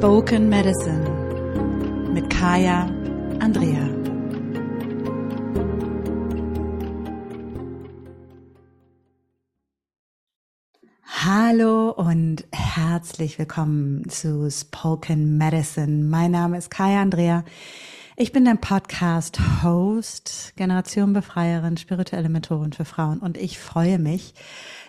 Spoken Medicine mit Kaya Andrea. Hallo und herzlich willkommen zu Spoken Medicine. Mein Name ist Kaya Andrea. Ich bin dein Podcast-Host, Generation Befreierin, spirituelle Mentorin für Frauen und ich freue mich,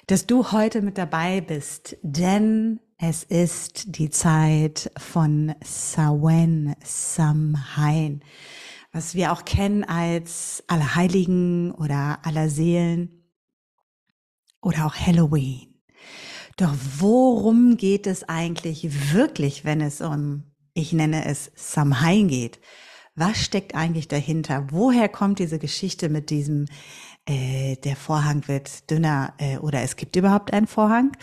dass du heute mit dabei bist, denn es ist die Zeit von Samhain, Samhain, was wir auch kennen als Allerheiligen oder Allerseelen oder auch Halloween. Doch worum geht es eigentlich wirklich, wenn es um, ich nenne es Samhain geht? Was steckt eigentlich dahinter? Woher kommt diese Geschichte mit diesem, äh, der Vorhang wird dünner äh, oder es gibt überhaupt einen Vorhang?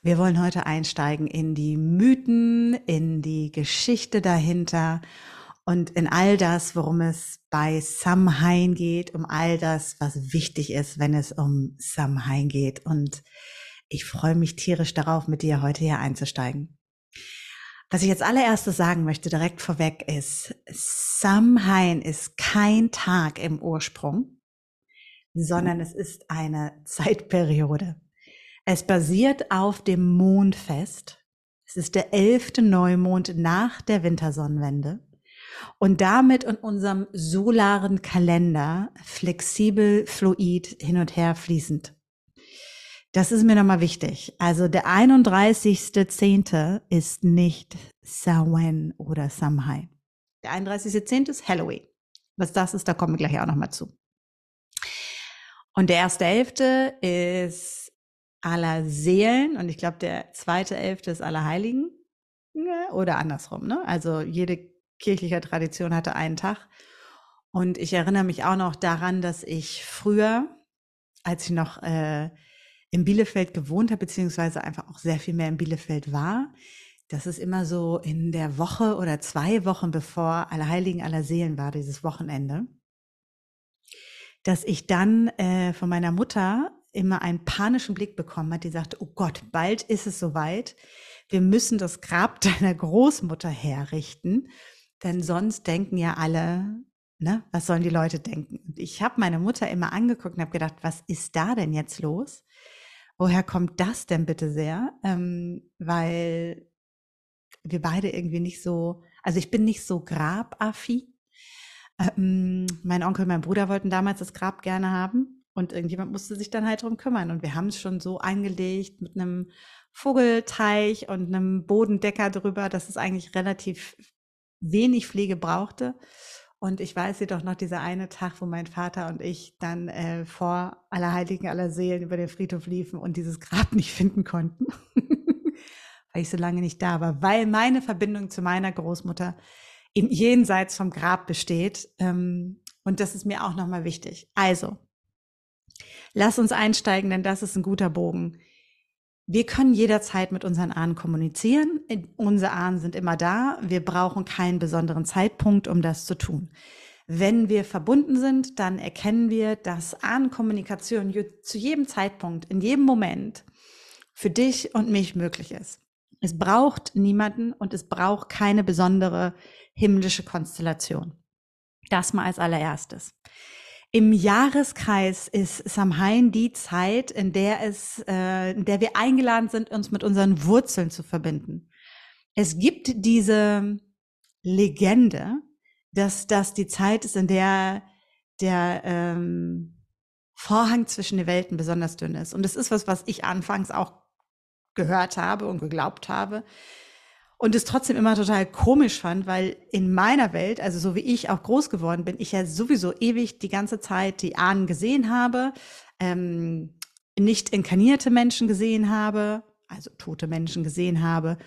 Wir wollen heute einsteigen in die Mythen, in die Geschichte dahinter und in all das, worum es bei Samhain geht, um all das, was wichtig ist, wenn es um Samhain geht. Und ich freue mich tierisch darauf, mit dir heute hier einzusteigen. Was ich jetzt allererstes sagen möchte, direkt vorweg, ist, Samhain ist kein Tag im Ursprung, sondern es ist eine Zeitperiode. Es basiert auf dem Mondfest. Es ist der elfte Neumond nach der Wintersonnenwende und damit in unserem solaren Kalender flexibel, fluid, hin und her fließend. Das ist mir nochmal wichtig. Also der 31.10. ist nicht Samhain oder Samhain. Der 31.10. ist Halloween. Was das ist, da kommen wir gleich auch nochmal zu. Und der 1.11. ist aller Seelen und ich glaube, der zweite Elfte ist aller Heiligen oder andersrum. Ne? Also jede kirchliche Tradition hatte einen Tag. Und ich erinnere mich auch noch daran, dass ich früher, als ich noch äh, in Bielefeld gewohnt habe, beziehungsweise einfach auch sehr viel mehr in Bielefeld war, dass es immer so in der Woche oder zwei Wochen bevor Allerheiligen aller Seelen war, dieses Wochenende, dass ich dann äh, von meiner Mutter immer einen panischen Blick bekommen hat, die sagte, oh Gott, bald ist es soweit. Wir müssen das Grab deiner Großmutter herrichten, denn sonst denken ja alle, ne, was sollen die Leute denken? Und ich habe meine Mutter immer angeguckt und habe gedacht, was ist da denn jetzt los? Woher kommt das denn bitte sehr? Ähm, weil wir beide irgendwie nicht so, also ich bin nicht so grabaffi. Ähm, mein Onkel und mein Bruder wollten damals das Grab gerne haben. Und irgendjemand musste sich dann halt drum kümmern. Und wir haben es schon so eingelegt mit einem Vogelteich und einem Bodendecker drüber, dass es eigentlich relativ wenig Pflege brauchte. Und ich weiß jedoch noch dieser eine Tag, wo mein Vater und ich dann äh, vor Allerheiligen aller Seelen über den Friedhof liefen und dieses Grab nicht finden konnten, weil ich so lange nicht da war, weil meine Verbindung zu meiner Großmutter im Jenseits vom Grab besteht. Ähm, und das ist mir auch nochmal wichtig. Also, Lass uns einsteigen, denn das ist ein guter Bogen. Wir können jederzeit mit unseren Ahnen kommunizieren. Unsere Ahnen sind immer da. Wir brauchen keinen besonderen Zeitpunkt, um das zu tun. Wenn wir verbunden sind, dann erkennen wir, dass Ahnenkommunikation zu jedem Zeitpunkt, in jedem Moment für dich und mich möglich ist. Es braucht niemanden und es braucht keine besondere himmlische Konstellation. Das mal als allererstes. Im Jahreskreis ist Samhain die Zeit, in der es, äh, in der wir eingeladen sind, uns mit unseren Wurzeln zu verbinden. Es gibt diese Legende, dass das die Zeit ist, in der der ähm, Vorhang zwischen den Welten besonders dünn ist. Und das ist was, was ich anfangs auch gehört habe und geglaubt habe und es trotzdem immer total komisch fand, weil in meiner Welt, also so wie ich auch groß geworden bin, ich ja sowieso ewig die ganze Zeit die Ahnen gesehen habe, ähm, nicht inkarnierte Menschen gesehen habe, also tote Menschen gesehen habe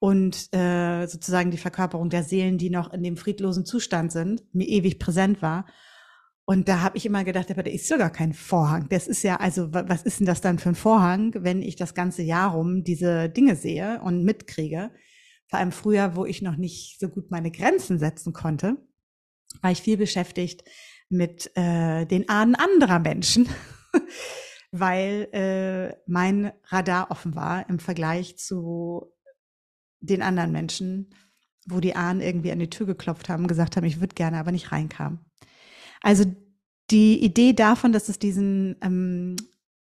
und äh, sozusagen die Verkörperung der Seelen, die noch in dem friedlosen Zustand sind, mir ewig präsent war. Und da habe ich immer gedacht, aber da ist sogar kein Vorhang. Das ist ja, also was ist denn das dann für ein Vorhang, wenn ich das ganze Jahr rum diese Dinge sehe und mitkriege? Vor allem früher, wo ich noch nicht so gut meine Grenzen setzen konnte, war ich viel beschäftigt mit äh, den Ahnen anderer Menschen, weil äh, mein Radar offen war im Vergleich zu den anderen Menschen, wo die Ahnen irgendwie an die Tür geklopft haben, gesagt haben, ich würde gerne, aber nicht reinkam. Also die Idee davon, dass es diesen ähm,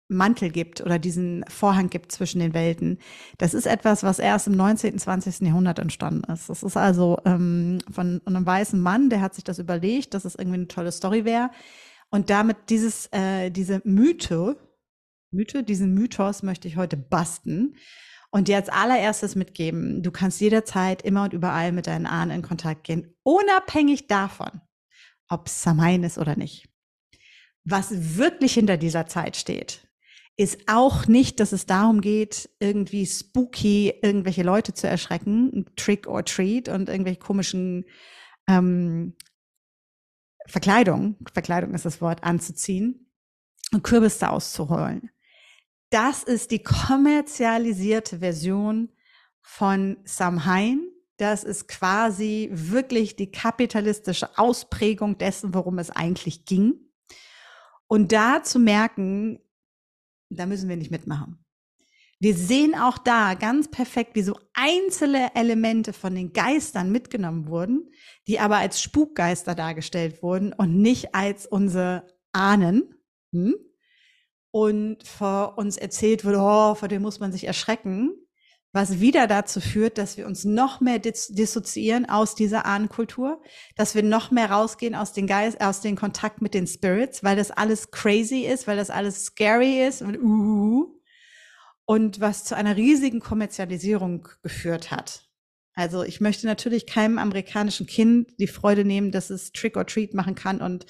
Mantel gibt oder diesen Vorhang gibt zwischen den Welten. Das ist etwas, was erst im 19., 20. Jahrhundert entstanden ist. Das ist also ähm, von einem weißen Mann, der hat sich das überlegt, dass es irgendwie eine tolle Story wäre. Und damit dieses, äh, diese Mythe, Mythe, diesen Mythos möchte ich heute basten und dir als allererstes mitgeben, du kannst jederzeit immer und überall mit deinen Ahnen in Kontakt gehen, unabhängig davon, ob es Samain ist oder nicht. Was wirklich hinter dieser Zeit steht, ist auch nicht, dass es darum geht, irgendwie spooky irgendwelche Leute zu erschrecken, Trick or Treat und irgendwelche komischen ähm, Verkleidung, Verkleidung ist das Wort, anzuziehen und Kürbisse auszuholen. Das ist die kommerzialisierte Version von Samhain. Das ist quasi wirklich die kapitalistische Ausprägung dessen, worum es eigentlich ging. Und da zu merken, da müssen wir nicht mitmachen. Wir sehen auch da ganz perfekt, wie so einzelne Elemente von den Geistern mitgenommen wurden, die aber als Spukgeister dargestellt wurden und nicht als unsere Ahnen. Hm? Und vor uns erzählt wurde, oh, vor dem muss man sich erschrecken, was wieder dazu führt, dass wir uns noch mehr dis dissoziieren aus dieser Ahnenkultur, dass wir noch mehr rausgehen aus den Geist, aus den Kontakt mit den Spirits, weil das alles crazy ist, weil das alles scary ist und uh, und was zu einer riesigen Kommerzialisierung geführt hat. Also ich möchte natürlich keinem amerikanischen Kind die Freude nehmen, dass es Trick or Treat machen kann und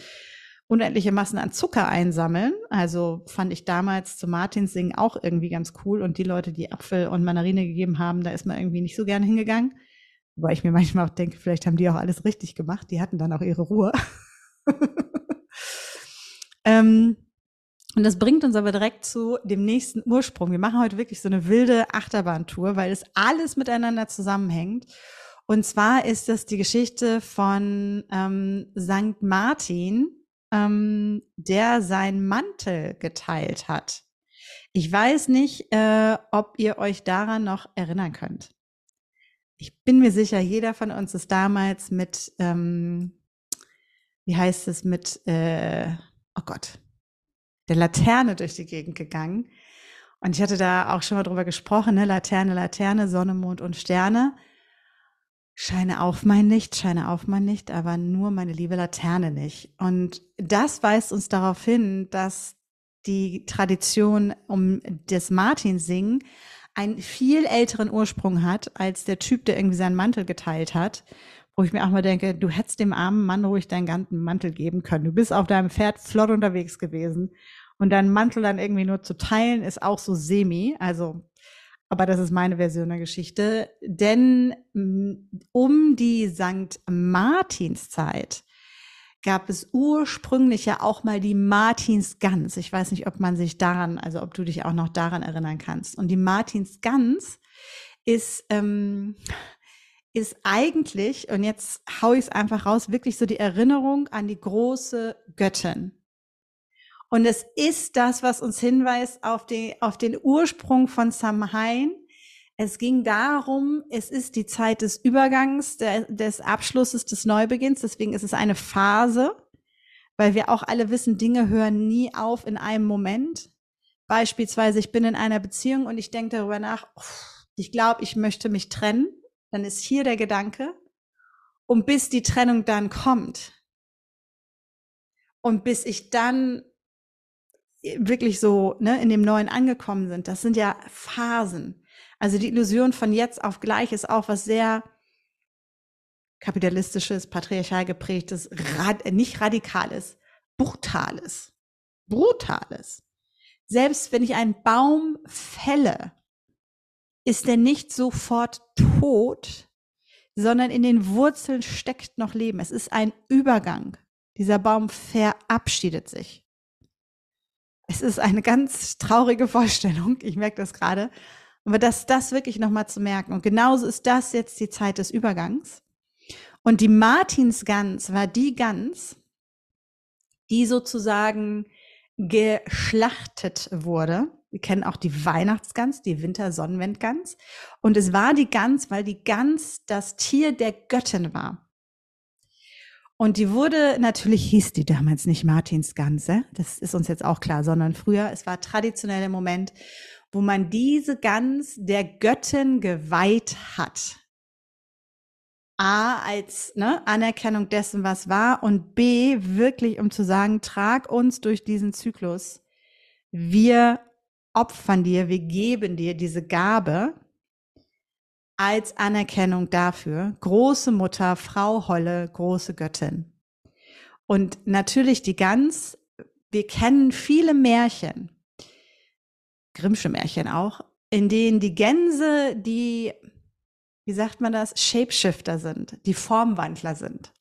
unendliche Massen an Zucker einsammeln. Also fand ich damals zu Martins Singen auch irgendwie ganz cool. Und die Leute, die Apfel und Mandarine gegeben haben, da ist man irgendwie nicht so gerne hingegangen. Wobei ich mir manchmal auch denke, vielleicht haben die auch alles richtig gemacht. Die hatten dann auch ihre Ruhe. ähm, und das bringt uns aber direkt zu dem nächsten Ursprung. Wir machen heute wirklich so eine wilde Achterbahntour, weil es alles miteinander zusammenhängt. Und zwar ist das die Geschichte von ähm, St. Martin, ähm, der seinen Mantel geteilt hat. Ich weiß nicht, äh, ob ihr euch daran noch erinnern könnt. Ich bin mir sicher, jeder von uns ist damals mit, ähm, wie heißt es, mit, äh, oh Gott, der Laterne durch die Gegend gegangen. Und ich hatte da auch schon mal drüber gesprochen, ne? Laterne, Laterne, Sonne, Mond und Sterne. Scheine auf mein Licht, scheine auf mein Licht, aber nur meine liebe Laterne nicht. Und das weist uns darauf hin, dass die Tradition um das Martinsingen einen viel älteren Ursprung hat als der Typ, der irgendwie seinen Mantel geteilt hat wo ich mir auch mal denke, du hättest dem armen Mann ruhig deinen ganzen Mantel geben können. Du bist auf deinem Pferd flott unterwegs gewesen und deinen Mantel dann irgendwie nur zu teilen, ist auch so semi. Also, aber das ist meine Version der Geschichte. Denn mm, um die St. Martinszeit gab es ursprünglich ja auch mal die Martinsgans. Ich weiß nicht, ob man sich daran, also ob du dich auch noch daran erinnern kannst. Und die Martinsgans ist, ähm, ist eigentlich, und jetzt hau ich es einfach raus, wirklich so die Erinnerung an die große Göttin. Und es ist das, was uns hinweist auf, die, auf den Ursprung von Samhain. Es ging darum, es ist die Zeit des Übergangs, der, des Abschlusses, des Neubeginns. Deswegen ist es eine Phase, weil wir auch alle wissen, Dinge hören nie auf in einem Moment. Beispielsweise, ich bin in einer Beziehung und ich denke darüber nach, ich glaube, ich möchte mich trennen. Dann ist hier der Gedanke. Und bis die Trennung dann kommt und bis ich dann wirklich so ne, in dem Neuen angekommen sind, das sind ja Phasen. Also die Illusion von jetzt auf gleich ist auch was sehr kapitalistisches, patriarchal geprägtes, rad, nicht radikales, brutales, brutales. Selbst wenn ich einen Baum fälle, ist er nicht sofort tot, sondern in den Wurzeln steckt noch Leben. Es ist ein Übergang. Dieser Baum verabschiedet sich. Es ist eine ganz traurige Vorstellung. Ich merke das gerade. Aber das, das wirklich nochmal zu merken. Und genauso ist das jetzt die Zeit des Übergangs. Und die Martinsgans war die Gans, die sozusagen geschlachtet wurde Wir kennen auch die Weihnachtsgans, die Wintersonnenwendgans. Und es war die Gans, weil die Gans das Tier der Göttin war. Und die wurde, natürlich hieß die damals nicht Martinsganse, das ist uns jetzt auch klar, sondern früher, es war traditionell der Moment, wo man diese Gans der Göttin geweiht hat. A, als ne, Anerkennung dessen, was war, und B, wirklich, um zu sagen, trag uns durch diesen Zyklus. Wir opfern dir, wir geben dir diese Gabe als Anerkennung dafür. Große Mutter, Frau Holle, große Göttin. Und natürlich die Gans, wir kennen viele Märchen, Grimmsche Märchen auch, in denen die Gänse, die wie sagt man das, Shapeshifter sind, die Formwandler sind.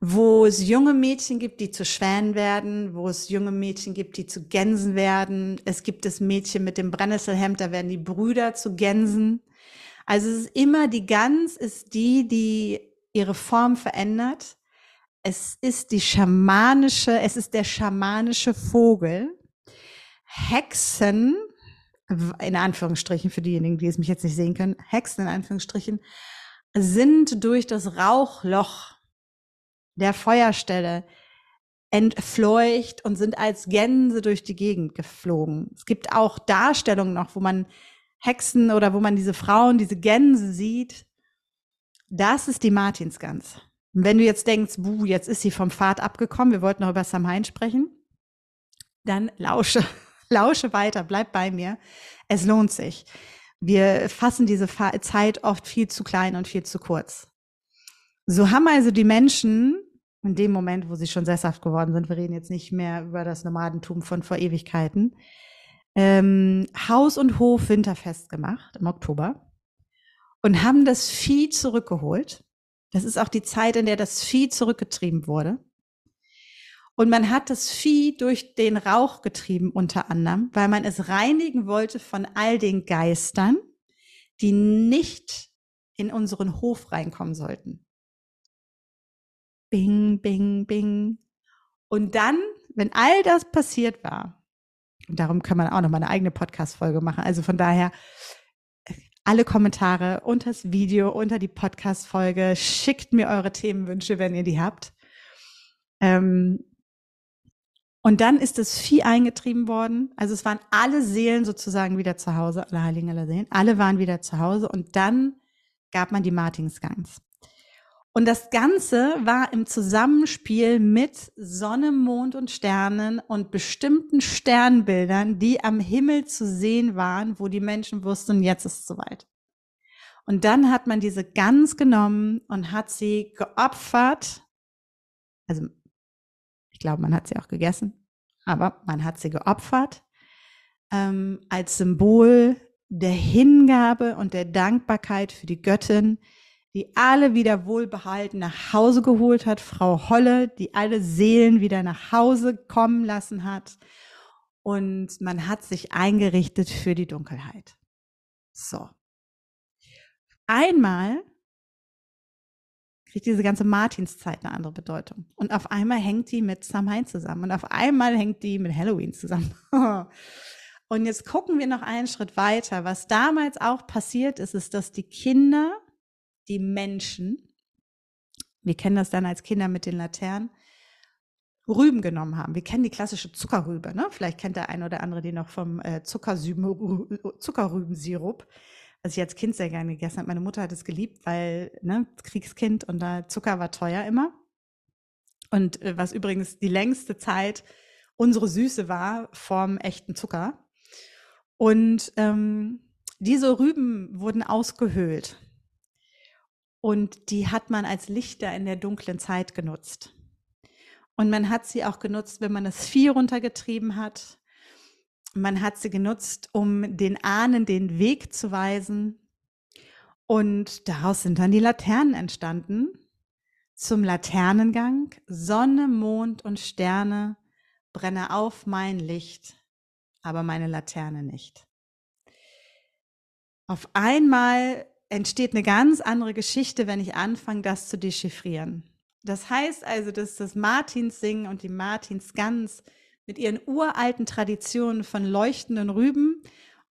Wo es junge Mädchen gibt, die zu Schwänen werden, wo es junge Mädchen gibt, die zu Gänsen werden. Es gibt das Mädchen mit dem Brennnesselhemd, da werden die Brüder zu Gänsen. Also es ist immer die Gans ist die, die ihre Form verändert. Es ist die schamanische, es ist der schamanische Vogel. Hexen in Anführungsstrichen, für diejenigen, die es mich jetzt nicht sehen können, Hexen in Anführungsstrichen, sind durch das Rauchloch der Feuerstelle entfleucht und sind als Gänse durch die Gegend geflogen. Es gibt auch Darstellungen noch, wo man Hexen oder wo man diese Frauen, diese Gänse sieht. Das ist die Martinsgans. Und wenn du jetzt denkst, buh, jetzt ist sie vom Pfad abgekommen, wir wollten noch über Samhain sprechen, dann lausche. Lausche weiter, bleib bei mir. Es lohnt sich. Wir fassen diese Zeit oft viel zu klein und viel zu kurz. So haben also die Menschen in dem Moment, wo sie schon sesshaft geworden sind, wir reden jetzt nicht mehr über das Nomadentum von vor Ewigkeiten, ähm, Haus und Hof winterfest gemacht im Oktober und haben das Vieh zurückgeholt. Das ist auch die Zeit, in der das Vieh zurückgetrieben wurde. Und man hat das Vieh durch den Rauch getrieben unter anderem, weil man es reinigen wollte von all den Geistern, die nicht in unseren Hof reinkommen sollten. Bing, bing, bing. Und dann, wenn all das passiert war, darum kann man auch noch mal eine eigene Podcast-Folge machen. Also von daher, alle Kommentare unter das Video, unter die Podcast-Folge, schickt mir eure Themenwünsche, wenn ihr die habt. Ähm, und dann ist das Vieh eingetrieben worden. Also es waren alle Seelen sozusagen wieder zu Hause, alle Heiligen aller Seelen. Alle waren wieder zu Hause und dann gab man die Martinsgangs. Und das Ganze war im Zusammenspiel mit Sonne, Mond und Sternen und bestimmten Sternbildern, die am Himmel zu sehen waren, wo die Menschen wussten, jetzt ist es soweit. Und dann hat man diese Gans genommen und hat sie geopfert, also glaube, man hat sie auch gegessen, aber man hat sie geopfert ähm, als Symbol der Hingabe und der Dankbarkeit für die Göttin, die alle wieder wohlbehalten nach Hause geholt hat, Frau Holle, die alle Seelen wieder nach Hause kommen lassen hat. Und man hat sich eingerichtet für die Dunkelheit. So. Einmal kriegt diese ganze Martinszeit eine andere Bedeutung. Und auf einmal hängt die mit Samhain zusammen. Und auf einmal hängt die mit Halloween zusammen. und jetzt gucken wir noch einen Schritt weiter. Was damals auch passiert ist, ist, dass die Kinder, die Menschen, wir kennen das dann als Kinder mit den Laternen, Rüben genommen haben. Wir kennen die klassische Zuckerrübe. Ne? Vielleicht kennt der eine oder andere die noch vom äh, Zuckerrübensirup was ich als Kind sehr gerne gegessen habe. Meine Mutter hat es geliebt, weil ne, Kriegskind und da Zucker war teuer immer. Und äh, was übrigens die längste Zeit unsere Süße war vom echten Zucker. Und ähm, diese Rüben wurden ausgehöhlt. Und die hat man als Lichter in der dunklen Zeit genutzt. Und man hat sie auch genutzt, wenn man das Vieh runtergetrieben hat man hat sie genutzt, um den Ahnen den Weg zu weisen. Und daraus sind dann die Laternen entstanden. Zum Laternengang, Sonne, Mond und Sterne, brenne auf mein Licht, aber meine Laterne nicht. Auf einmal entsteht eine ganz andere Geschichte, wenn ich anfange, das zu dechiffrieren. Das heißt also, dass das Martinssingen und die Martinsgans mit ihren uralten Traditionen von leuchtenden Rüben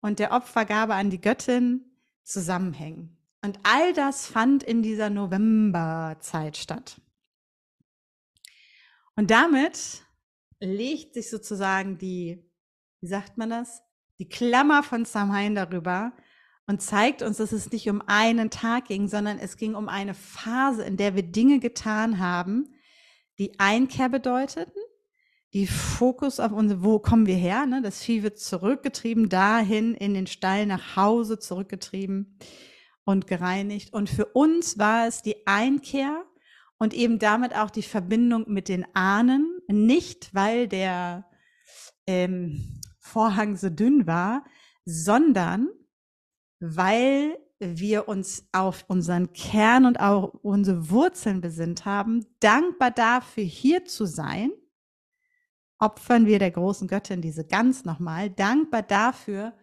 und der Opfergabe an die Göttin zusammenhängen. Und all das fand in dieser Novemberzeit statt. Und damit legt sich sozusagen die, wie sagt man das, die Klammer von Samhain darüber und zeigt uns, dass es nicht um einen Tag ging, sondern es ging um eine Phase, in der wir Dinge getan haben, die Einkehr bedeuteten, die Fokus auf unsere, wo kommen wir her? Ne? Das Vieh wird zurückgetrieben, dahin in den Stall nach Hause zurückgetrieben und gereinigt. Und für uns war es die Einkehr und eben damit auch die Verbindung mit den Ahnen, nicht weil der ähm, Vorhang so dünn war, sondern weil wir uns auf unseren Kern und auch unsere Wurzeln besinnt haben, dankbar dafür hier zu sein, opfern wir der großen Göttin diese Gans nochmal, dankbar dafür,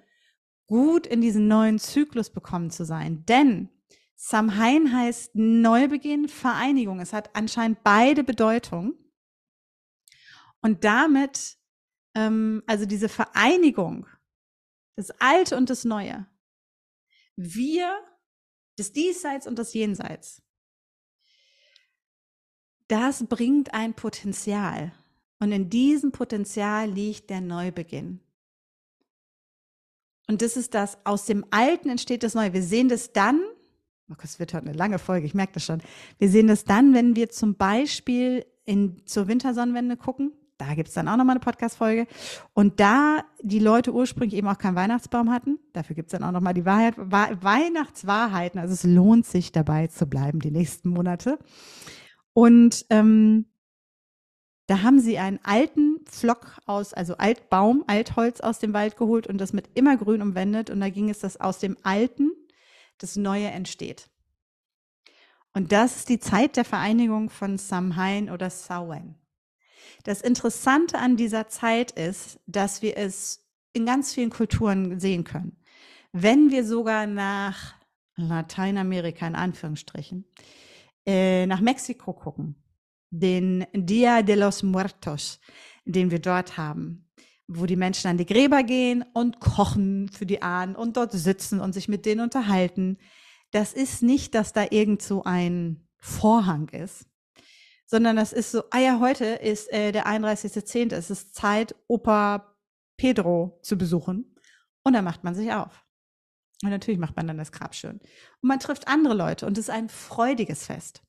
gut in diesen neuen Zyklus bekommen zu sein. Denn Samhain heißt Neubeginn, Vereinigung. Es hat anscheinend beide Bedeutungen. Und damit, ähm, also diese Vereinigung, das Alte und das Neue, wir, das Diesseits und das Jenseits, das bringt ein Potenzial. Und in diesem Potenzial liegt der Neubeginn. Und das ist das, aus dem Alten entsteht das Neue. Wir sehen das dann, oh es wird heute eine lange Folge, ich merke das schon. Wir sehen das dann, wenn wir zum Beispiel in, zur Wintersonnenwende gucken. Da gibt es dann auch nochmal eine Podcast-Folge. Und da die Leute ursprünglich eben auch keinen Weihnachtsbaum hatten, dafür gibt es dann auch nochmal die Wahrheit, Weihnachtswahrheiten. Also es lohnt sich dabei zu bleiben die nächsten Monate. Und ähm, da haben sie einen alten Pflock aus, also Altbaum, Altholz aus dem Wald geholt und das mit immergrün umwendet. Und da ging es, dass aus dem Alten das Neue entsteht. Und das ist die Zeit der Vereinigung von Samhain oder Samhain. Das Interessante an dieser Zeit ist, dass wir es in ganz vielen Kulturen sehen können. Wenn wir sogar nach Lateinamerika in Anführungsstrichen, äh, nach Mexiko gucken, den Dia de los Muertos, den wir dort haben, wo die Menschen an die Gräber gehen und kochen für die Ahnen und dort sitzen und sich mit denen unterhalten. Das ist nicht, dass da irgend so ein Vorhang ist, sondern das ist so, ah ja, heute ist äh, der 31.10., es ist Zeit, Opa Pedro zu besuchen. Und dann macht man sich auf. Und natürlich macht man dann das Grab schön. Und man trifft andere Leute und es ist ein freudiges Fest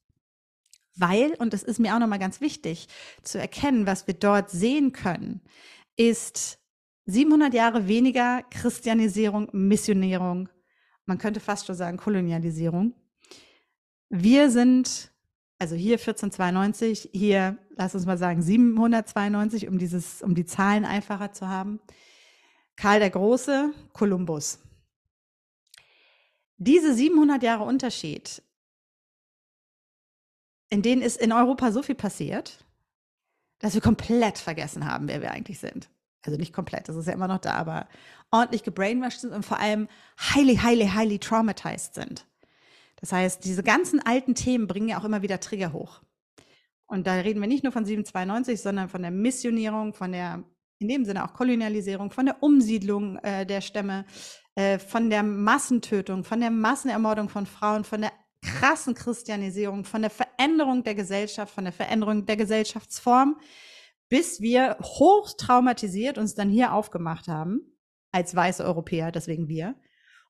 weil, und das ist mir auch nochmal ganz wichtig zu erkennen, was wir dort sehen können, ist 700 Jahre weniger Christianisierung, Missionierung, man könnte fast schon sagen Kolonialisierung. Wir sind, also hier 1492, hier, lass uns mal sagen 792, um dieses, um die Zahlen einfacher zu haben. Karl der Große, Kolumbus. Diese 700 Jahre Unterschied in denen ist in Europa so viel passiert, dass wir komplett vergessen haben, wer wir eigentlich sind. Also nicht komplett, das ist ja immer noch da, aber ordentlich gebrainwashed sind und vor allem highly, highly, highly traumatized sind. Das heißt, diese ganzen alten Themen bringen ja auch immer wieder Trigger hoch. Und da reden wir nicht nur von 792, sondern von der Missionierung, von der, in dem Sinne auch Kolonialisierung, von der Umsiedlung äh, der Stämme, äh, von der Massentötung, von der Massenermordung von Frauen, von der krassen Christianisierung, von der Veränderung der Gesellschaft, von der Veränderung der Gesellschaftsform, bis wir hoch traumatisiert uns dann hier aufgemacht haben, als weiße Europäer, deswegen wir,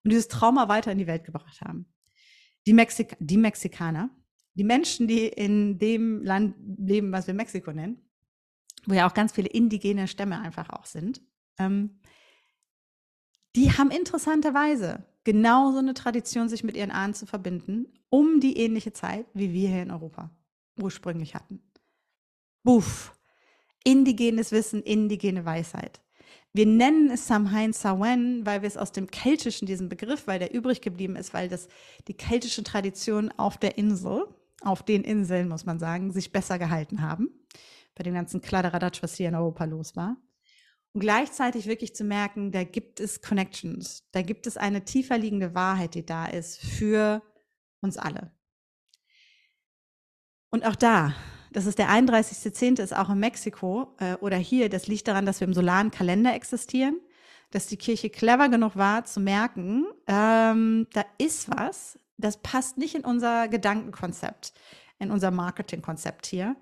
und dieses Trauma weiter in die Welt gebracht haben. Die, Mexik die Mexikaner, die Menschen, die in dem Land leben, was wir Mexiko nennen, wo ja auch ganz viele indigene Stämme einfach auch sind, ähm, die haben interessanterweise genau so eine Tradition, sich mit ihren Ahnen zu verbinden, um die ähnliche Zeit, wie wir hier in Europa ursprünglich hatten. Buff. Indigenes Wissen, indigene Weisheit. Wir nennen es Samhain Sawen, weil wir es aus dem Keltischen, diesen Begriff, weil der übrig geblieben ist, weil das die keltische Tradition auf der Insel, auf den Inseln, muss man sagen, sich besser gehalten haben. Bei dem ganzen Kladderadatsch, was hier in Europa los war und gleichzeitig wirklich zu merken, da gibt es Connections, da gibt es eine tiefer liegende Wahrheit, die da ist für uns alle. Und auch da, das ist der 31.10., ist auch in Mexiko äh, oder hier, das liegt daran, dass wir im solaren Kalender existieren, dass die Kirche clever genug war zu merken, ähm, da ist was, das passt nicht in unser Gedankenkonzept, in unser Marketingkonzept hier.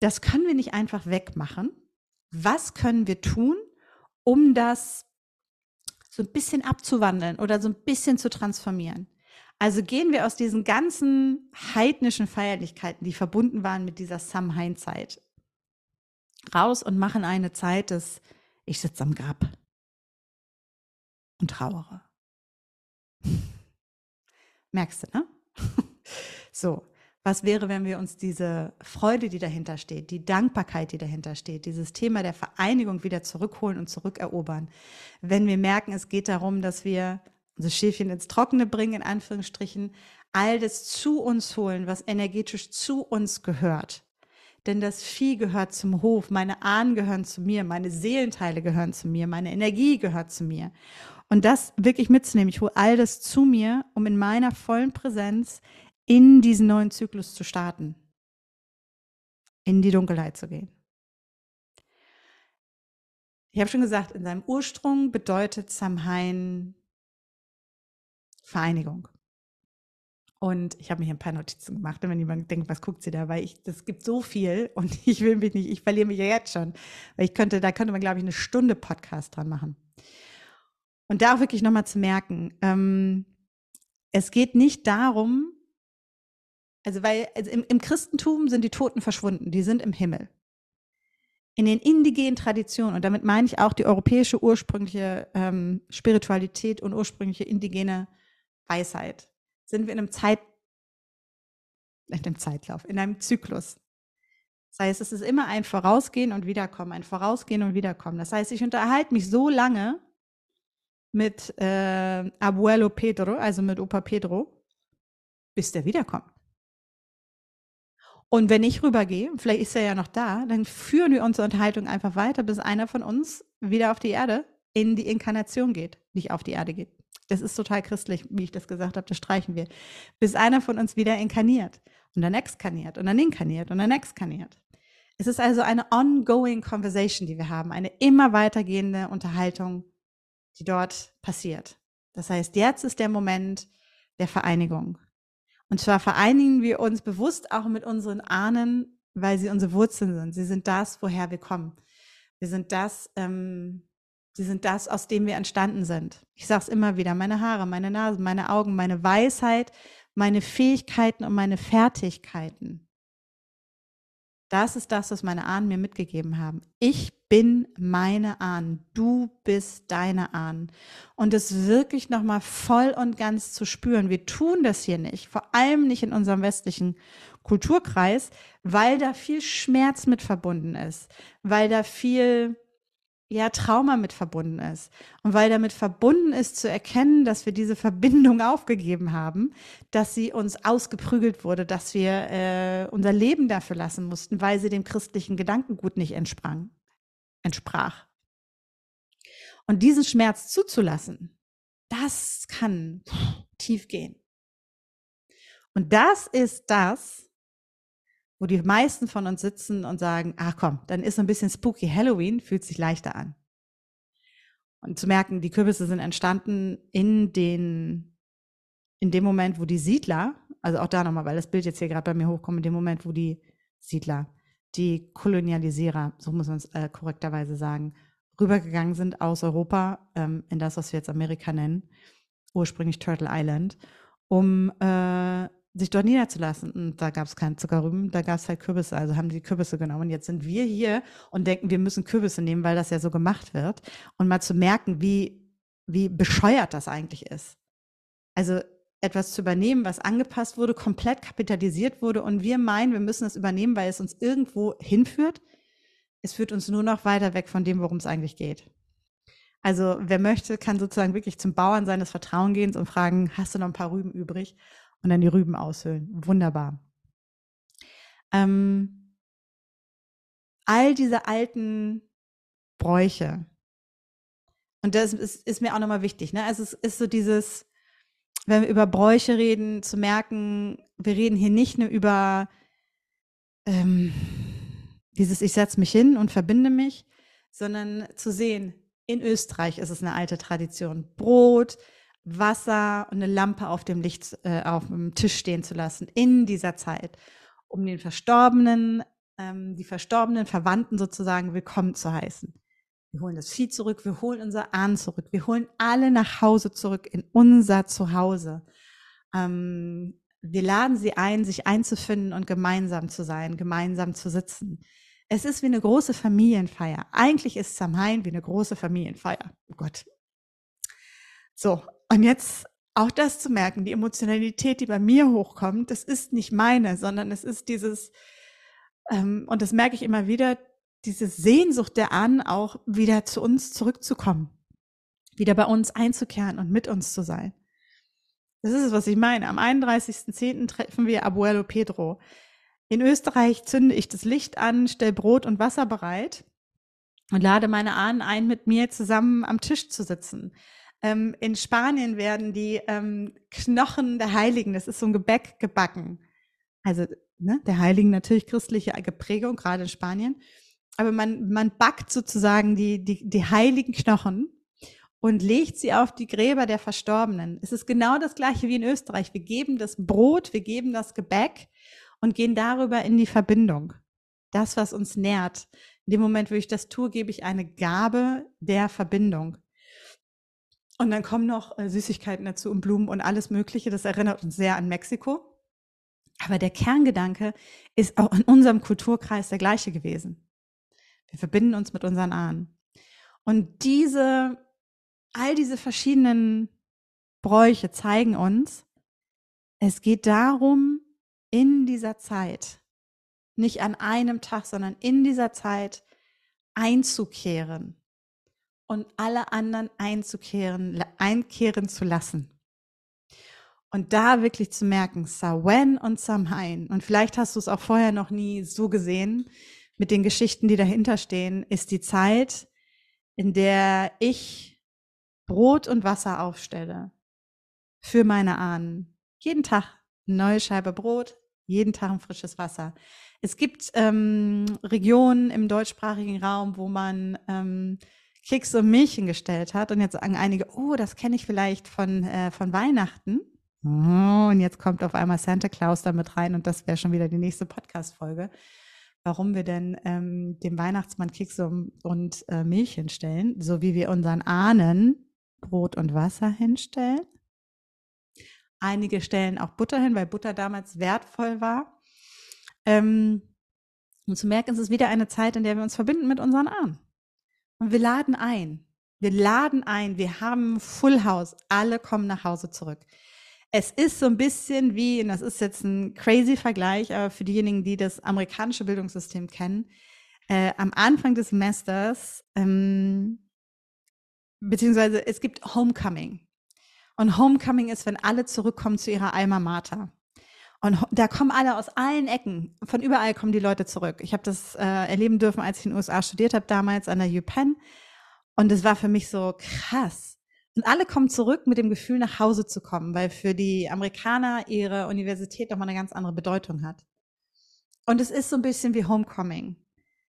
Das können wir nicht einfach wegmachen. Was können wir tun, um das so ein bisschen abzuwandeln oder so ein bisschen zu transformieren? Also gehen wir aus diesen ganzen heidnischen Feierlichkeiten, die verbunden waren mit dieser Samhain-Zeit, raus und machen eine Zeit des Ich sitze am Grab und trauere. Merkst du, ne? so, was wäre, wenn wir uns diese Freude, die dahinter steht, die Dankbarkeit, die dahinter steht, dieses Thema der Vereinigung wieder zurückholen und zurückerobern? Wenn wir merken, es geht darum, dass wir unser Schäfchen ins Trockene bringen, in Anführungsstrichen, all das zu uns holen, was energetisch zu uns gehört. Denn das Vieh gehört zum Hof, meine Ahnen gehören zu mir, meine Seelenteile gehören zu mir, meine Energie gehört zu mir. Und das wirklich mitzunehmen, ich hole all das zu mir, um in meiner vollen Präsenz in diesen neuen Zyklus zu starten, in die Dunkelheit zu gehen. Ich habe schon gesagt, in seinem Ursprung bedeutet Samhain Vereinigung. Und ich habe mir hier ein paar Notizen gemacht, wenn jemand denkt, was guckt sie da, weil ich, das gibt so viel und ich will mich nicht, ich verliere mich ja jetzt schon. Weil ich könnte, da könnte man, glaube ich, eine Stunde Podcast dran machen. Und da auch wirklich nochmal zu merken, ähm, es geht nicht darum, also weil also im, im Christentum sind die Toten verschwunden, die sind im Himmel. In den indigenen Traditionen, und damit meine ich auch die europäische ursprüngliche ähm, Spiritualität und ursprüngliche indigene Weisheit, sind wir in einem Zeit, in einem Zeitlauf, in einem Zyklus. Das heißt, es ist immer ein Vorausgehen und Wiederkommen, ein Vorausgehen und Wiederkommen. Das heißt, ich unterhalte mich so lange, mit äh, Abuelo Pedro, also mit Opa Pedro, bis der wiederkommt. Und wenn ich rübergehe, vielleicht ist er ja noch da, dann führen wir unsere Unterhaltung einfach weiter, bis einer von uns wieder auf die Erde in die Inkarnation geht, nicht auf die Erde geht. Das ist total christlich, wie ich das gesagt habe, das streichen wir. Bis einer von uns wieder inkarniert und dann exkarniert und dann inkarniert und dann exkarniert. Es ist also eine ongoing conversation, die wir haben, eine immer weitergehende Unterhaltung die dort passiert. Das heißt, jetzt ist der Moment der Vereinigung. Und zwar vereinigen wir uns bewusst auch mit unseren Ahnen, weil sie unsere Wurzeln sind. Sie sind das, woher wir kommen. Wir sind das, ähm, sie sind das, aus dem wir entstanden sind. Ich sage es immer wieder, meine Haare, meine Nase, meine Augen, meine Weisheit, meine Fähigkeiten und meine Fertigkeiten. Das ist das, was meine Ahnen mir mitgegeben haben. Ich bin meine Ahnen. Du bist deine Ahnen. Und es wirklich nochmal voll und ganz zu spüren. Wir tun das hier nicht, vor allem nicht in unserem westlichen Kulturkreis, weil da viel Schmerz mit verbunden ist, weil da viel ja, Trauma mit verbunden ist. Und weil damit verbunden ist zu erkennen, dass wir diese Verbindung aufgegeben haben, dass sie uns ausgeprügelt wurde, dass wir äh, unser Leben dafür lassen mussten, weil sie dem christlichen Gedankengut nicht entsprang, entsprach. Und diesen Schmerz zuzulassen, das kann tief gehen. Und das ist das, wo die meisten von uns sitzen und sagen, ach komm, dann ist so ein bisschen spooky Halloween, fühlt sich leichter an. Und zu merken, die Kürbisse sind entstanden in den, in dem Moment, wo die Siedler, also auch da nochmal, weil das Bild jetzt hier gerade bei mir hochkommt, in dem Moment, wo die Siedler, die Kolonialisierer, so muss man es äh, korrekterweise sagen, rübergegangen sind aus Europa ähm, in das, was wir jetzt Amerika nennen, ursprünglich Turtle Island, um äh, sich dort niederzulassen. Und da gab es keinen Zuckerrüben, da gab es halt Kürbisse, also haben die Kürbisse genommen. Und jetzt sind wir hier und denken, wir müssen Kürbisse nehmen, weil das ja so gemacht wird. Und mal zu merken, wie, wie bescheuert das eigentlich ist. Also etwas zu übernehmen, was angepasst wurde, komplett kapitalisiert wurde und wir meinen, wir müssen es übernehmen, weil es uns irgendwo hinführt. Es führt uns nur noch weiter weg von dem, worum es eigentlich geht. Also wer möchte, kann sozusagen wirklich zum Bauern seines Vertrauens gehen und fragen, hast du noch ein paar Rüben übrig? Und dann die Rüben aushöhlen. Wunderbar. Ähm, all diese alten Bräuche. Und das ist, ist mir auch nochmal wichtig. Ne? Also es ist so dieses, wenn wir über Bräuche reden, zu merken, wir reden hier nicht nur über ähm, dieses Ich setze mich hin und verbinde mich, sondern zu sehen, in Österreich ist es eine alte Tradition. Brot, Wasser und eine Lampe auf dem Licht, äh, auf dem Tisch stehen zu lassen in dieser Zeit, um den Verstorbenen, ähm, die verstorbenen Verwandten sozusagen willkommen zu heißen. Wir holen das Vieh zurück, wir holen unser Ahn zurück, wir holen alle nach Hause zurück in unser Zuhause. Ähm, wir laden sie ein, sich einzufinden und gemeinsam zu sein, gemeinsam zu sitzen. Es ist wie eine große Familienfeier. Eigentlich ist Samhain wie eine große Familienfeier. Oh Gott. So, und jetzt auch das zu merken, die Emotionalität, die bei mir hochkommt, das ist nicht meine, sondern es ist dieses, ähm, und das merke ich immer wieder, diese Sehnsucht der Ahnen auch wieder zu uns zurückzukommen, wieder bei uns einzukehren und mit uns zu sein. Das ist es, was ich meine. Am 31.10. treffen wir Abuelo Pedro. In Österreich zünde ich das Licht an, stelle Brot und Wasser bereit und lade meine Ahnen ein, mit mir zusammen am Tisch zu sitzen. Ähm, in Spanien werden die ähm, Knochen der Heiligen, das ist so ein Gebäck, gebacken. Also ne, der Heiligen natürlich christliche Geprägung, gerade in Spanien aber man, man backt sozusagen die, die, die heiligen Knochen und legt sie auf die Gräber der Verstorbenen. Es ist genau das gleiche wie in Österreich. Wir geben das Brot, wir geben das Gebäck und gehen darüber in die Verbindung. Das, was uns nährt. In dem Moment, wo ich das tue, gebe ich eine Gabe der Verbindung. Und dann kommen noch äh, Süßigkeiten dazu und Blumen und alles Mögliche. Das erinnert uns sehr an Mexiko. Aber der Kerngedanke ist auch in unserem Kulturkreis der gleiche gewesen. Wir verbinden uns mit unseren Ahnen. Und diese, all diese verschiedenen Bräuche zeigen uns, es geht darum, in dieser Zeit, nicht an einem Tag, sondern in dieser Zeit einzukehren und alle anderen einzukehren, einkehren zu lassen. Und da wirklich zu merken, Sawen und Samhain. Und vielleicht hast du es auch vorher noch nie so gesehen mit den Geschichten, die dahinter stehen, ist die Zeit, in der ich Brot und Wasser aufstelle für meine Ahnen. Jeden Tag eine neue Scheibe Brot, jeden Tag ein frisches Wasser. Es gibt ähm, Regionen im deutschsprachigen Raum, wo man ähm, Kekse und Milch hingestellt hat. Und jetzt sagen einige, oh, das kenne ich vielleicht von, äh, von Weihnachten. Oh, und jetzt kommt auf einmal Santa Claus damit rein und das wäre schon wieder die nächste Podcast-Folge warum wir denn ähm, dem Weihnachtsmann Kekse und, äh, Milch hinstellen, so wie wir unseren Ahnen Brot und Wasser hinstellen. Einige stellen auch Butter hin, weil Butter damals wertvoll war. Ähm, und zu merken, es ist wieder eine Zeit, in der wir uns verbinden mit unseren Ahnen. Und wir laden ein. Wir laden ein. Wir haben Full House. Alle kommen nach Hause zurück es ist so ein bisschen wie, und das ist jetzt ein crazy Vergleich, aber für diejenigen, die das amerikanische Bildungssystem kennen, äh, am Anfang des Semesters, ähm, beziehungsweise es gibt Homecoming. Und Homecoming ist, wenn alle zurückkommen zu ihrer Alma Mater. Und da kommen alle aus allen Ecken, von überall kommen die Leute zurück. Ich habe das äh, erleben dürfen, als ich in den USA studiert habe, damals an der UPenn. Und es war für mich so krass und alle kommen zurück mit dem Gefühl, nach Hause zu kommen, weil für die Amerikaner ihre Universität nochmal eine ganz andere Bedeutung hat. Und es ist so ein bisschen wie Homecoming.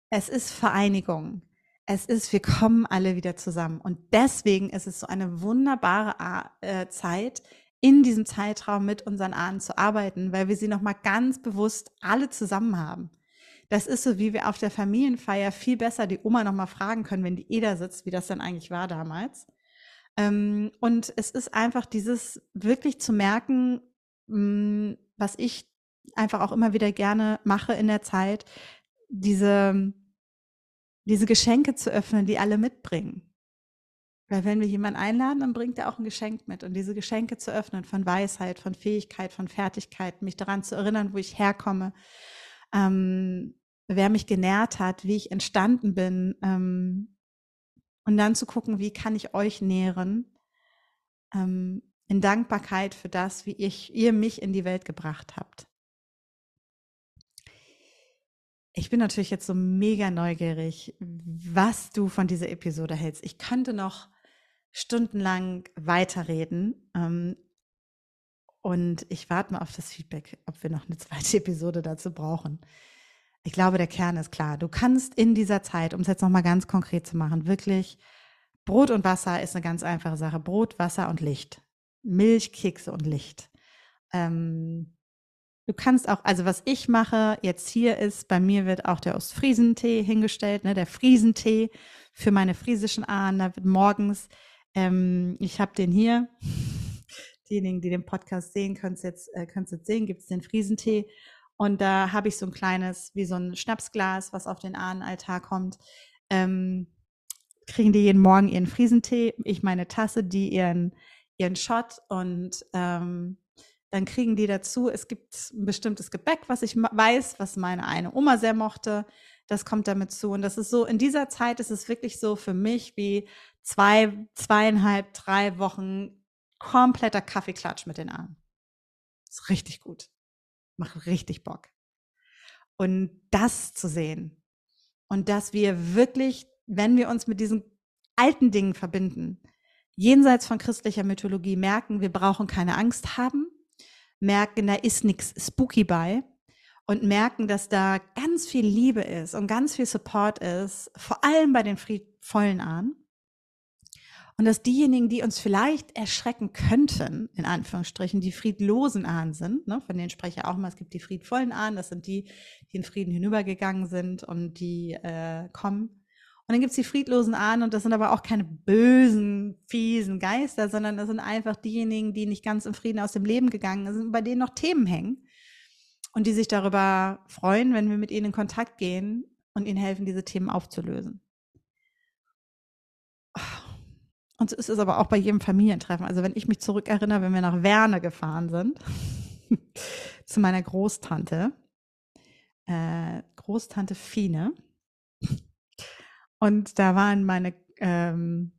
Es ist Vereinigung. Es ist, wir kommen alle wieder zusammen. Und deswegen ist es so eine wunderbare äh, Zeit, in diesem Zeitraum mit unseren Ahnen zu arbeiten, weil wir sie nochmal ganz bewusst alle zusammen haben. Das ist so, wie wir auf der Familienfeier viel besser die Oma nochmal fragen können, wenn die Eda sitzt, wie das denn eigentlich war damals. Ähm, und es ist einfach dieses wirklich zu merken, mh, hm, was ich einfach auch immer wieder gerne mache in der Zeit, diese, diese Geschenke zu öffnen, die alle mitbringen. Weil wenn wir jemanden einladen, dann bringt er auch ein Geschenk mit. Und diese Geschenke zu öffnen von Weisheit, von Fähigkeit, von Fertigkeit, mich daran zu erinnern, wo ich herkomme, ähm, wer mich genährt hat, wie ich entstanden bin, ähm, und dann zu gucken, wie kann ich euch nähren ähm, in Dankbarkeit für das, wie ich, ihr mich in die Welt gebracht habt. Ich bin natürlich jetzt so mega neugierig, was du von dieser Episode hältst. Ich könnte noch stundenlang weiterreden. Ähm, und ich warte mal auf das Feedback, ob wir noch eine zweite Episode dazu brauchen. ich glaube, der Kern ist klar. Du kannst in dieser Zeit, um es jetzt nochmal ganz konkret zu machen, wirklich Brot und Wasser ist eine ganz einfache Sache. Brot, Wasser und Licht. Milch, Kekse und Licht. Ähm, du kannst auch, also was ich mache jetzt hier ist, bei mir wird auch der Ostfriesentee hingestellt, ne, der Friesentee für meine friesischen Ahnen. Da wird morgens, ähm, ich habe den hier. Diejenigen, die den Podcast sehen, können es jetzt, äh, jetzt sehen, gibt es den Friesentee. Und da habe ich so ein kleines, wie so ein Schnapsglas, was auf den Ahnenaltar kommt. Ähm, kriegen die jeden Morgen ihren Friesentee, ich meine Tasse, die ihren, ihren Shot und ähm, dann kriegen die dazu, es gibt ein bestimmtes Gebäck, was ich weiß, was meine eine Oma sehr mochte. Das kommt damit zu. Und das ist so, in dieser Zeit ist es wirklich so für mich wie zwei, zweieinhalb, drei Wochen kompletter Kaffeeklatsch mit den Armen. Ist richtig gut macht richtig Bock. Und das zu sehen und dass wir wirklich, wenn wir uns mit diesen alten Dingen verbinden, jenseits von christlicher Mythologie merken, wir brauchen keine Angst haben, merken, da ist nichts spooky bei und merken, dass da ganz viel Liebe ist und ganz viel Support ist, vor allem bei den friedvollen Ahnen und dass diejenigen, die uns vielleicht erschrecken könnten, in Anführungsstrichen, die friedlosen Ahnen sind, ne, von denen spreche ich auch mal, es gibt die friedvollen Ahnen, das sind die, die in Frieden hinübergegangen sind und die äh, kommen. Und dann gibt es die friedlosen Ahnen und das sind aber auch keine bösen, fiesen Geister, sondern das sind einfach diejenigen, die nicht ganz im Frieden aus dem Leben gegangen sind, bei denen noch Themen hängen und die sich darüber freuen, wenn wir mit ihnen in Kontakt gehen und ihnen helfen, diese Themen aufzulösen. Und so ist es aber auch bei jedem Familientreffen. Also wenn ich mich zurückerinnere, wenn wir nach Werne gefahren sind, zu meiner Großtante, äh, Großtante Fine. Und da waren meine, ähm,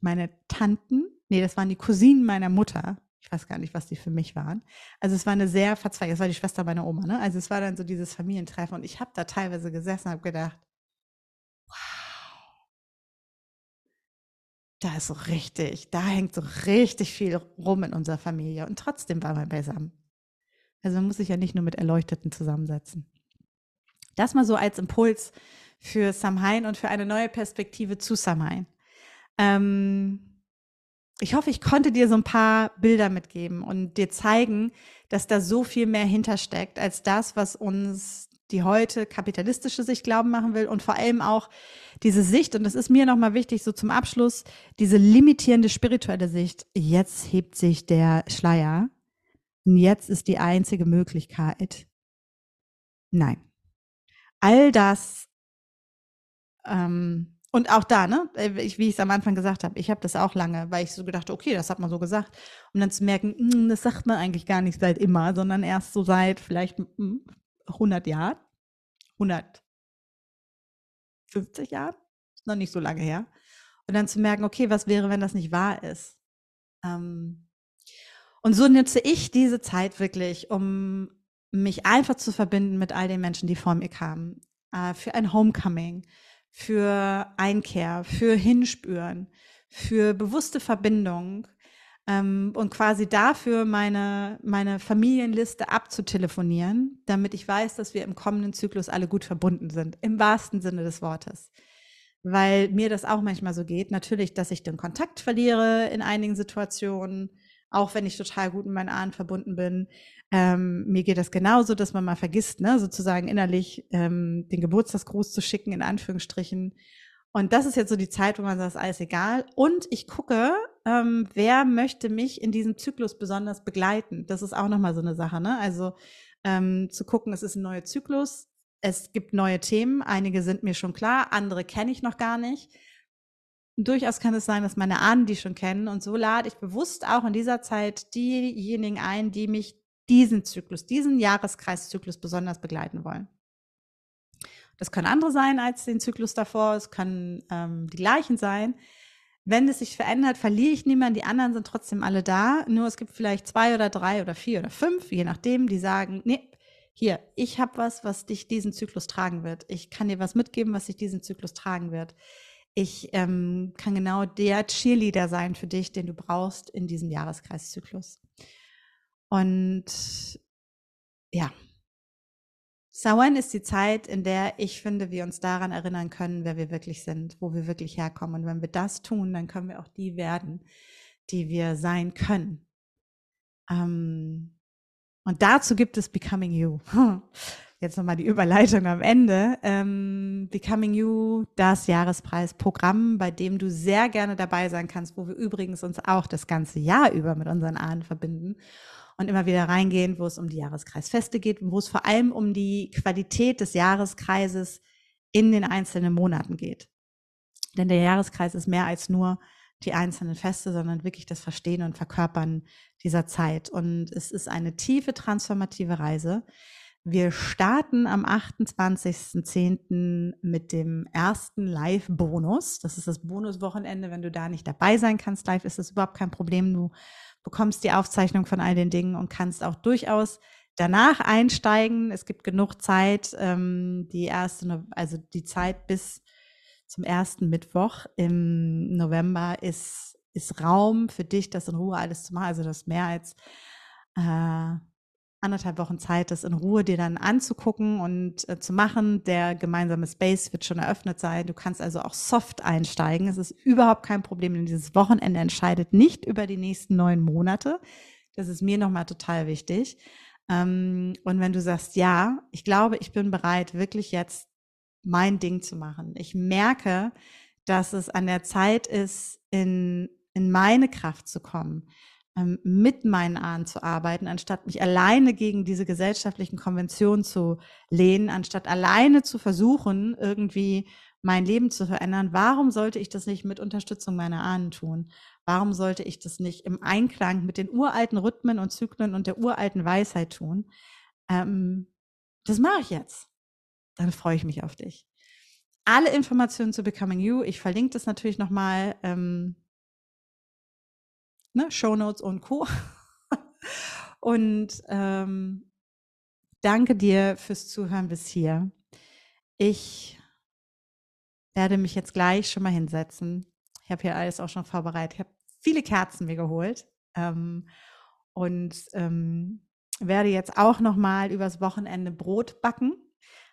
meine Tanten, nee, das waren die Cousinen meiner Mutter. Ich weiß gar nicht, was die für mich waren. Also es war eine sehr verzweigte, es war die Schwester meiner Oma, ne? Also es war dann so dieses Familientreffen und ich habe da teilweise gesessen und habe gedacht, da ist so richtig, da hängt so richtig viel rum in unserer Familie und trotzdem war man beisammen. Also man muss sich ja nicht nur mit Erleuchteten zusammensetzen. Das mal so als Impuls für Samhain und für eine neue Perspektive zu Samhain. Ähm, ich hoffe, ich konnte dir so ein paar Bilder mitgeben und dir zeigen, dass da so viel mehr hintersteckt als das, was uns die heute kapitalistische Sicht glauben machen will und vor allem auch diese Sicht, und das ist mir nochmal wichtig, so zum Abschluss, diese limitierende spirituelle Sicht, jetzt hebt sich der Schleier und jetzt ist die einzige Möglichkeit. Nein. All das, ähm, und auch da, ne, ich, wie ich es am Anfang gesagt habe, ich habe das auch lange, weil ich so gedacht, okay, das hat man so gesagt. Um dann zu merken, mh, hm, das sagt man eigentlich gar nicht seit immer, sondern erst so seit vielleicht mh, hm, 100 Jahren, 150 Jahren, ist noch nicht so lange her. Und dann zu merken, okay, was wäre, wenn das nicht wahr ist? Ähm, und so nutze ich diese Zeit wirklich, um mich einfach zu verbinden mit all den Menschen, die vor mir kamen. Äh, für ein Homecoming, für Einkehr, für Hinspüren, für bewusste Verbindung ähm, und quasi dafür meine, meine Familienliste abzutelefonieren, damit ich weiß, dass wir im kommenden Zyklus alle gut verbunden sind, im wahrsten Sinne des Wortes. Weil mir das auch manchmal so geht. Natürlich, dass ich den Kontakt verliere in einigen Situationen, auch wenn ich total gut mit meinen Ahnen verbunden bin. Ähm, mir geht das genauso, dass man mal vergisst, ne, sozusagen innerlich ähm, den Geburtstagsgruß zu schicken, in Anführungsstrichen. Und das ist jetzt so die Zeit, wo man sagt, alles egal. Und ich gucke, ähm, wer möchte mich in diesem Zyklus besonders begleiten. Das ist auch nochmal so eine Sache. Ne? Also ähm, zu gucken, es ist ein neuer Zyklus, es gibt neue Themen, einige sind mir schon klar, andere kenne ich noch gar nicht. durchaus kann es sein, dass meine Ahnen die schon kennen. Und so lade ich bewusst auch in dieser Zeit diejenigen ein, die mich diesen Zyklus, diesen Jahreskreiszyklus besonders begleiten wollen. Das können andere sein als den Zyklus davor, es können ähm, die gleichen sein. Wenn es sich verändert, verliere ich niemanden, die anderen sind trotzdem alle da. Nur es gibt vielleicht zwei oder drei oder vier oder fünf, je nachdem, die sagen, nee, hier, ich habe was, was dich diesen Zyklus tragen wird. Ich kann dir was mitgeben, was dich diesen Zyklus tragen wird. Ich ähm, kann genau der Cheerleader sein für dich, den du brauchst in diesem Jahreskreiszyklus. Und ja, Samhain ist die Zeit, in der ich finde, wir uns daran erinnern können, wer wir wirklich sind, wo wir wirklich herkommen. Und wenn wir das tun, dann können wir auch die werden, die wir sein können. Ähm, und dazu gibt es Becoming You. Jetzt nochmal die Überleitung am Ende. Ähm, Becoming You, das Jahrespreisprogramm, bei dem du sehr gerne dabei sein kannst, wo wir übrigens uns auch das ganze Jahr über mit unseren Ahnen verbinden und immer wieder reingehen, wo es um die Jahreskreisfeste geht und wo es vor allem um die Qualität des Jahreskreises in den einzelnen Monaten geht. Denn der Jahreskreis ist mehr als nur die einzelnen Feste, sondern wirklich das Verstehen und Verkörpern dieser Zeit. Und es ist eine tiefe transformative Reise. Wir starten am 28.10. mit dem ersten Live-Bonus. Das ist das Bonuswochenende. Wenn du da nicht dabei sein kannst live, ist das überhaupt kein Problem. Du bekommst die Aufzeichnung von all den Dingen und kannst auch durchaus danach einsteigen. Es gibt genug Zeit, ähm, die erste, also die Zeit bis zum ersten Mittwoch im November ist, ist Raum für dich, das in Ruhe alles zu machen. Also das mehr als äh, anderthalb Wochen Zeit, das in Ruhe dir dann anzugucken und äh, zu machen. Der gemeinsame Space wird schon eröffnet sein. Du kannst also auch soft einsteigen. Es ist überhaupt kein Problem, denn dieses Wochenende entscheidet nicht über die nächsten neun Monate. Das ist mir nochmal total wichtig. Ähm, und wenn du sagst, ja, ich glaube, ich bin bereit, wirklich jetzt mein Ding zu machen. Ich merke, dass es an der Zeit ist, in, in meine Kraft zu kommen mit meinen Ahnen zu arbeiten, anstatt mich alleine gegen diese gesellschaftlichen Konventionen zu lehnen, anstatt alleine zu versuchen, irgendwie mein Leben zu verändern. Warum sollte ich das nicht mit Unterstützung meiner Ahnen tun? Warum sollte ich das nicht im Einklang mit den uralten Rhythmen und Zyklen und der uralten Weisheit tun? Ähm, das mache ich jetzt. Dann freue ich mich auf dich. Alle Informationen zu Becoming You, ich verlinke das natürlich nochmal ähm, ne, Shownotes und Co. und ähm, danke dir fürs Zuhören bis hier. Ich werde mich jetzt gleich schon mal hinsetzen. Ich habe hier alles auch schon vorbereitet. Ich habe viele Kerzen mir geholt ähm, und ähm, werde jetzt auch noch mal übers Wochenende Brot backen.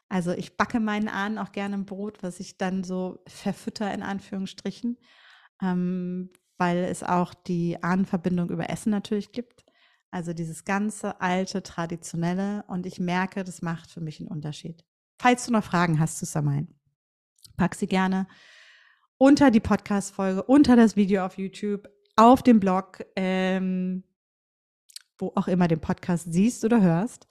Also ich backe meinen Ahnen auch gerne ein Brot, was ich dann so verfütter in Anführungsstrichen, ähm, weil es auch die Ahnenverbindung über Essen natürlich gibt. Also dieses ganze alte, traditionelle. Und ich merke, das macht für mich einen Unterschied. Falls du noch Fragen hast zu Samain, pack sie gerne unter die Podcast-Folge, unter das Video auf YouTube, auf dem Blog, ähm, wo auch immer den Podcast siehst oder hörst.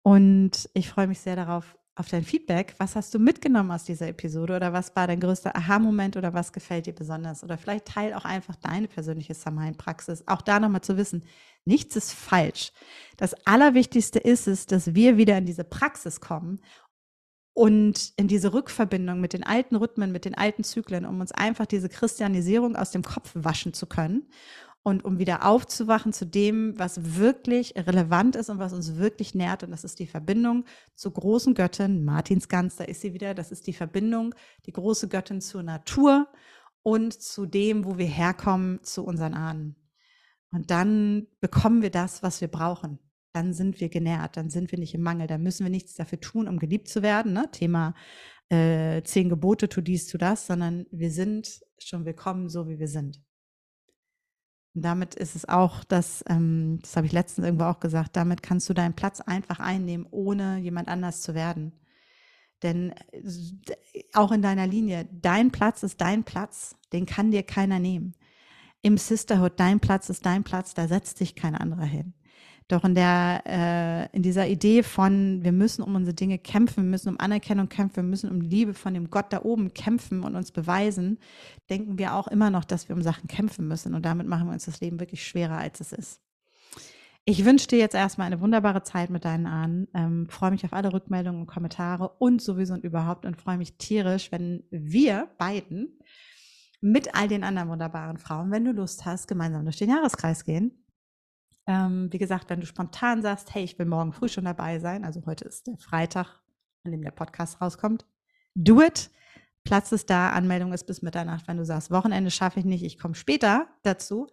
Und ich freue mich sehr darauf, auf dein Feedback. Was hast du mitgenommen aus dieser Episode oder was war dein größter Aha-Moment oder was gefällt dir besonders? Oder vielleicht teil auch einfach deine persönliche Samhain-Praxis. Auch da nochmal zu wissen, nichts ist falsch. Das Allerwichtigste ist es, dass wir wieder in diese Praxis kommen und in diese Rückverbindung mit den alten Rhythmen, mit den alten Zyklen, um uns einfach diese Christianisierung aus dem Kopf waschen zu können und um wieder aufzuwachen zu dem, was wirklich relevant ist und was uns wirklich nährt. Und das ist die Verbindung zur großen Göttin, Martinsgans, da ist sie wieder, das ist die Verbindung, die große Göttin zur Natur und zu dem, wo wir herkommen, zu unseren Ahnen. Und dann bekommen wir das, was wir brauchen. Dann sind wir genährt, dann sind wir nicht im Mangel, dann müssen wir nichts dafür tun, um geliebt zu werden. Ne? Thema äh, zehn Gebote, tu dies, tu das, sondern wir sind schon willkommen, so wie wir sind. Damit ist es auch, dass, ähm, das habe ich letztens irgendwo auch gesagt, damit kannst du deinen Platz einfach einnehmen, ohne jemand anders zu werden. Denn äh, auch in deiner Linie, dein Platz ist dein Platz, den kann dir keiner nehmen. Im Sisterhood, dein Platz ist dein Platz, da setzt sich kein anderer hin. Doch in der, äh, in dieser Idee von, wir müssen um unsere Dinge kämpfen, wir müssen um Anerkennung kämpfen, wir müssen um Liebe von dem Gott da oben kämpfen und uns beweisen, denken wir auch immer noch, dass wir um Sachen kämpfen müssen. Und damit machen wir uns das Leben wirklich schwerer, als es ist. Ich wünsche dir jetzt erstmal eine wunderbare Zeit mit deinen Ahnen. Ähm, freue mich auf alle Rückmeldungen und Kommentare und sowieso und überhaupt und freue mich tierisch, wenn wir beiden mit all den anderen wunderbaren Frauen, wenn du Lust hast, gemeinsam durch den Jahreskreis gehen ähm, wie gesagt, wenn du spontan sagst, hey, ich will morgen früh schon dabei sein, also heute ist der Freitag, an dem der Podcast rauskommt, do it. Platz ist da, Anmeldung ist bis Mitternacht. Wenn du sagst, Wochenende schaffe ich nicht, ich komme später dazu,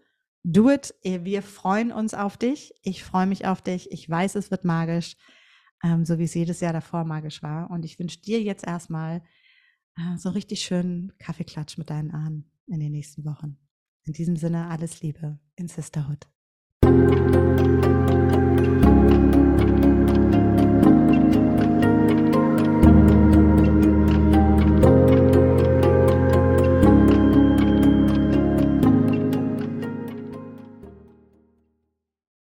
do it. Wir freuen uns auf dich. Ich freue mich auf dich. Ich weiß, es wird magisch. ähm, so wie es jedes Jahr davor magisch war. Und ich wünsche dir jetzt erstmal äh, so richtig schön Kaffeeklatsch mit deinen Ahnen in den nächsten Wochen. In diesem Sinne alles Liebe in Sisterhood. Thank you.